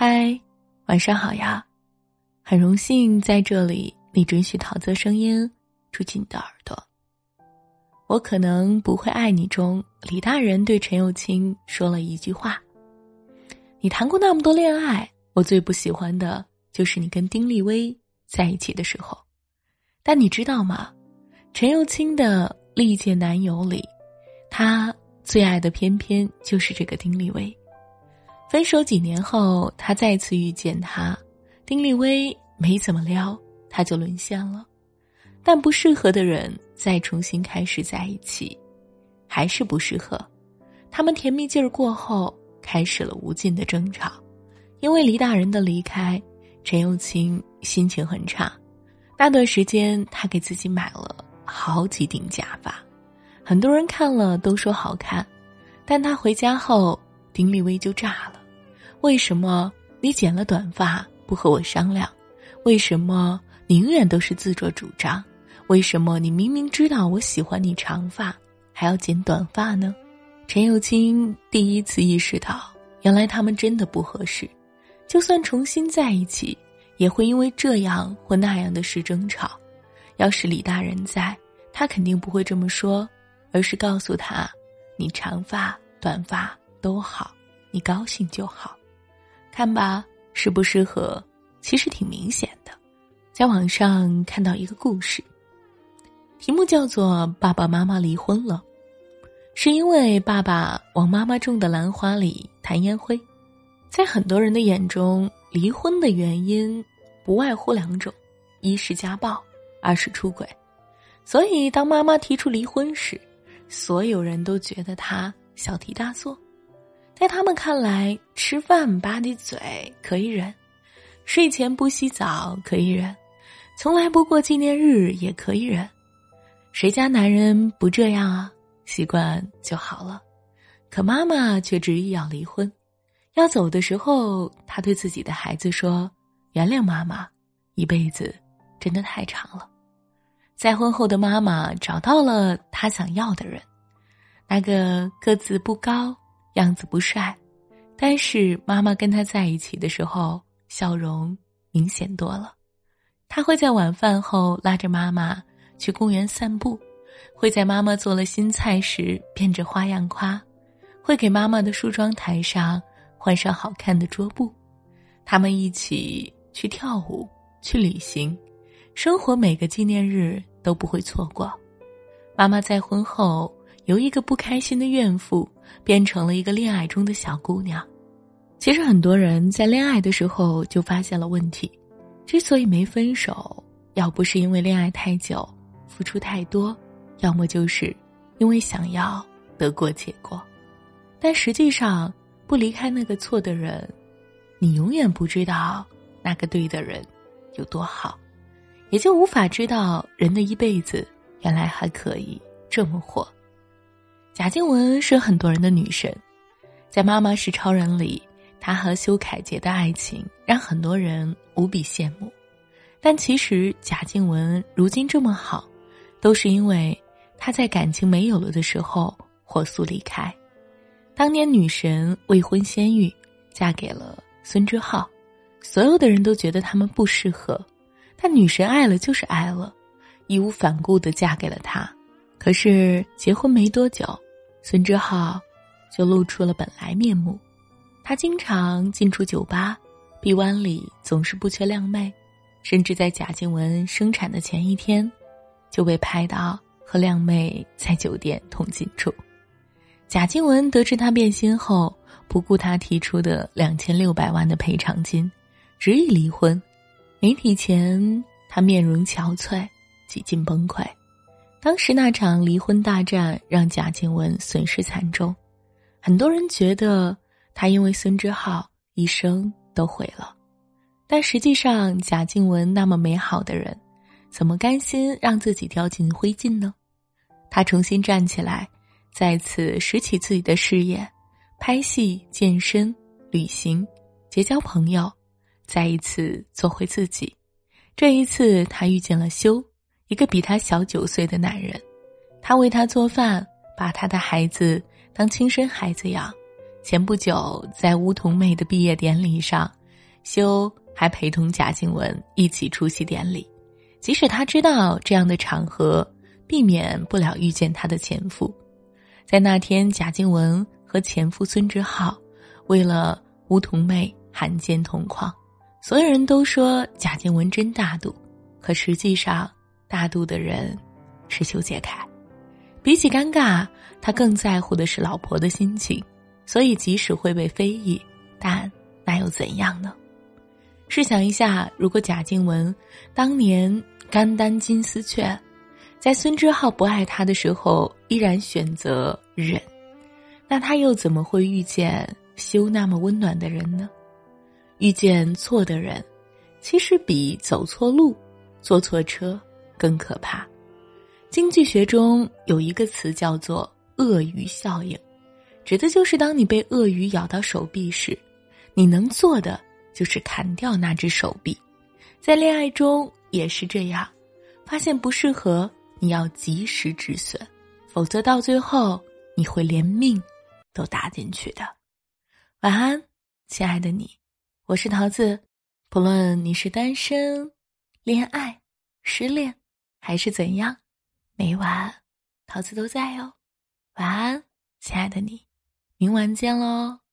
嗨，晚上好呀！很荣幸在这里，你准许桃子声音住进你的耳朵。我可能不会爱你中，李大人对陈幼清说了一句话：“你谈过那么多恋爱，我最不喜欢的就是你跟丁立威在一起的时候。”但你知道吗？陈幼清的历届男友里，他最爱的偏偏就是这个丁立威。分手几年后，他再次遇见他，丁立威没怎么撩，他就沦陷了。但不适合的人再重新开始在一起，还是不适合。他们甜蜜劲儿过后，开始了无尽的争吵。因为黎大人的离开，陈幼卿心情很差。那段时间，他给自己买了好几顶假发，很多人看了都说好看。但他回家后，丁立威就炸了。为什么你剪了短发不和我商量？为什么你永远都是自作主张？为什么你明明知道我喜欢你长发，还要剪短发呢？陈友清第一次意识到，原来他们真的不合适。就算重新在一起，也会因为这样或那样的事争吵。要是李大人在，他肯定不会这么说，而是告诉他：“你长发短发都好，你高兴就好。”看吧，适不适合，其实挺明显的。在网上看到一个故事，题目叫做《爸爸妈妈离婚了》，是因为爸爸往妈妈种的兰花里弹烟灰。在很多人的眼中，离婚的原因不外乎两种：一是家暴，二是出轨。所以，当妈妈提出离婚时，所有人都觉得她小题大做。在他们看来，吃饭吧唧嘴可以忍，睡前不洗澡可以忍，从来不过纪念日也可以忍。谁家男人不这样啊？习惯就好了。可妈妈却执意要离婚。要走的时候，他对自己的孩子说：“原谅妈妈，一辈子真的太长了。”再婚后的妈妈找到了她想要的人，那个个子不高。样子不帅，但是妈妈跟他在一起的时候，笑容明显多了。他会在晚饭后拉着妈妈去公园散步，会在妈妈做了新菜时变着花样夸，会给妈妈的梳妆台上换上好看的桌布。他们一起去跳舞，去旅行，生活每个纪念日都不会错过。妈妈在婚后由一个不开心的怨妇。变成了一个恋爱中的小姑娘。其实很多人在恋爱的时候就发现了问题，之所以没分手，要不是因为恋爱太久，付出太多，要么就是因为想要得过且过。但实际上，不离开那个错的人，你永远不知道那个对的人有多好，也就无法知道人的一辈子原来还可以这么活。贾静雯是很多人的女神，在《妈妈是超人》里，她和修凯杰的爱情让很多人无比羡慕。但其实贾静雯如今这么好，都是因为她在感情没有了的时候火速离开。当年女神未婚先孕，嫁给了孙之浩，所有的人都觉得他们不适合，但女神爱了就是爱了，义无反顾的嫁给了他。可是结婚没多久。孙之浩就露出了本来面目，他经常进出酒吧，臂弯里总是不缺靓妹，甚至在贾静雯生产的前一天，就被拍到和靓妹在酒店同进出。贾静雯得知他变心后，不顾他提出的两千六百万的赔偿金，执意离婚。媒体前，他面容憔悴，几近崩溃。当时那场离婚大战让贾静雯损失惨重，很多人觉得她因为孙之浩一生都毁了，但实际上贾静雯那么美好的人，怎么甘心让自己掉进灰烬呢？她重新站起来，再次拾起自己的事业，拍戏、健身、旅行、结交朋友，再一次做回自己。这一次，她遇见了修。一个比他小九岁的男人，他为他做饭，把他的孩子当亲生孩子养。前不久，在梧桐妹的毕业典礼上，修还陪同贾静雯一起出席典礼，即使他知道这样的场合避免不了遇见他的前夫。在那天，贾静雯和前夫孙志浩为了梧桐妹罕见同框，所有人都说贾静雯真大度，可实际上大度的人是修杰楷。比起尴尬，他更在乎的是老婆的心情，所以即使会被非议，但那又怎样呢？试想一下，如果贾静雯当年肝丹金丝雀，在孙之浩不爱她的时候依然选择忍，那她又怎么会遇见修那么温暖的人呢？遇见错的人，其实比走错路、坐错车更可怕。经济学中有一个词叫做“鳄鱼效应”，指的就是当你被鳄鱼咬到手臂时，你能做的。就是砍掉那只手臂，在恋爱中也是这样，发现不适合，你要及时止损，否则到最后你会连命都搭进去的。晚安，亲爱的你，我是桃子，不论你是单身、恋爱、失恋还是怎样，每晚桃子都在哟。晚安，亲爱的你，明晚见喽。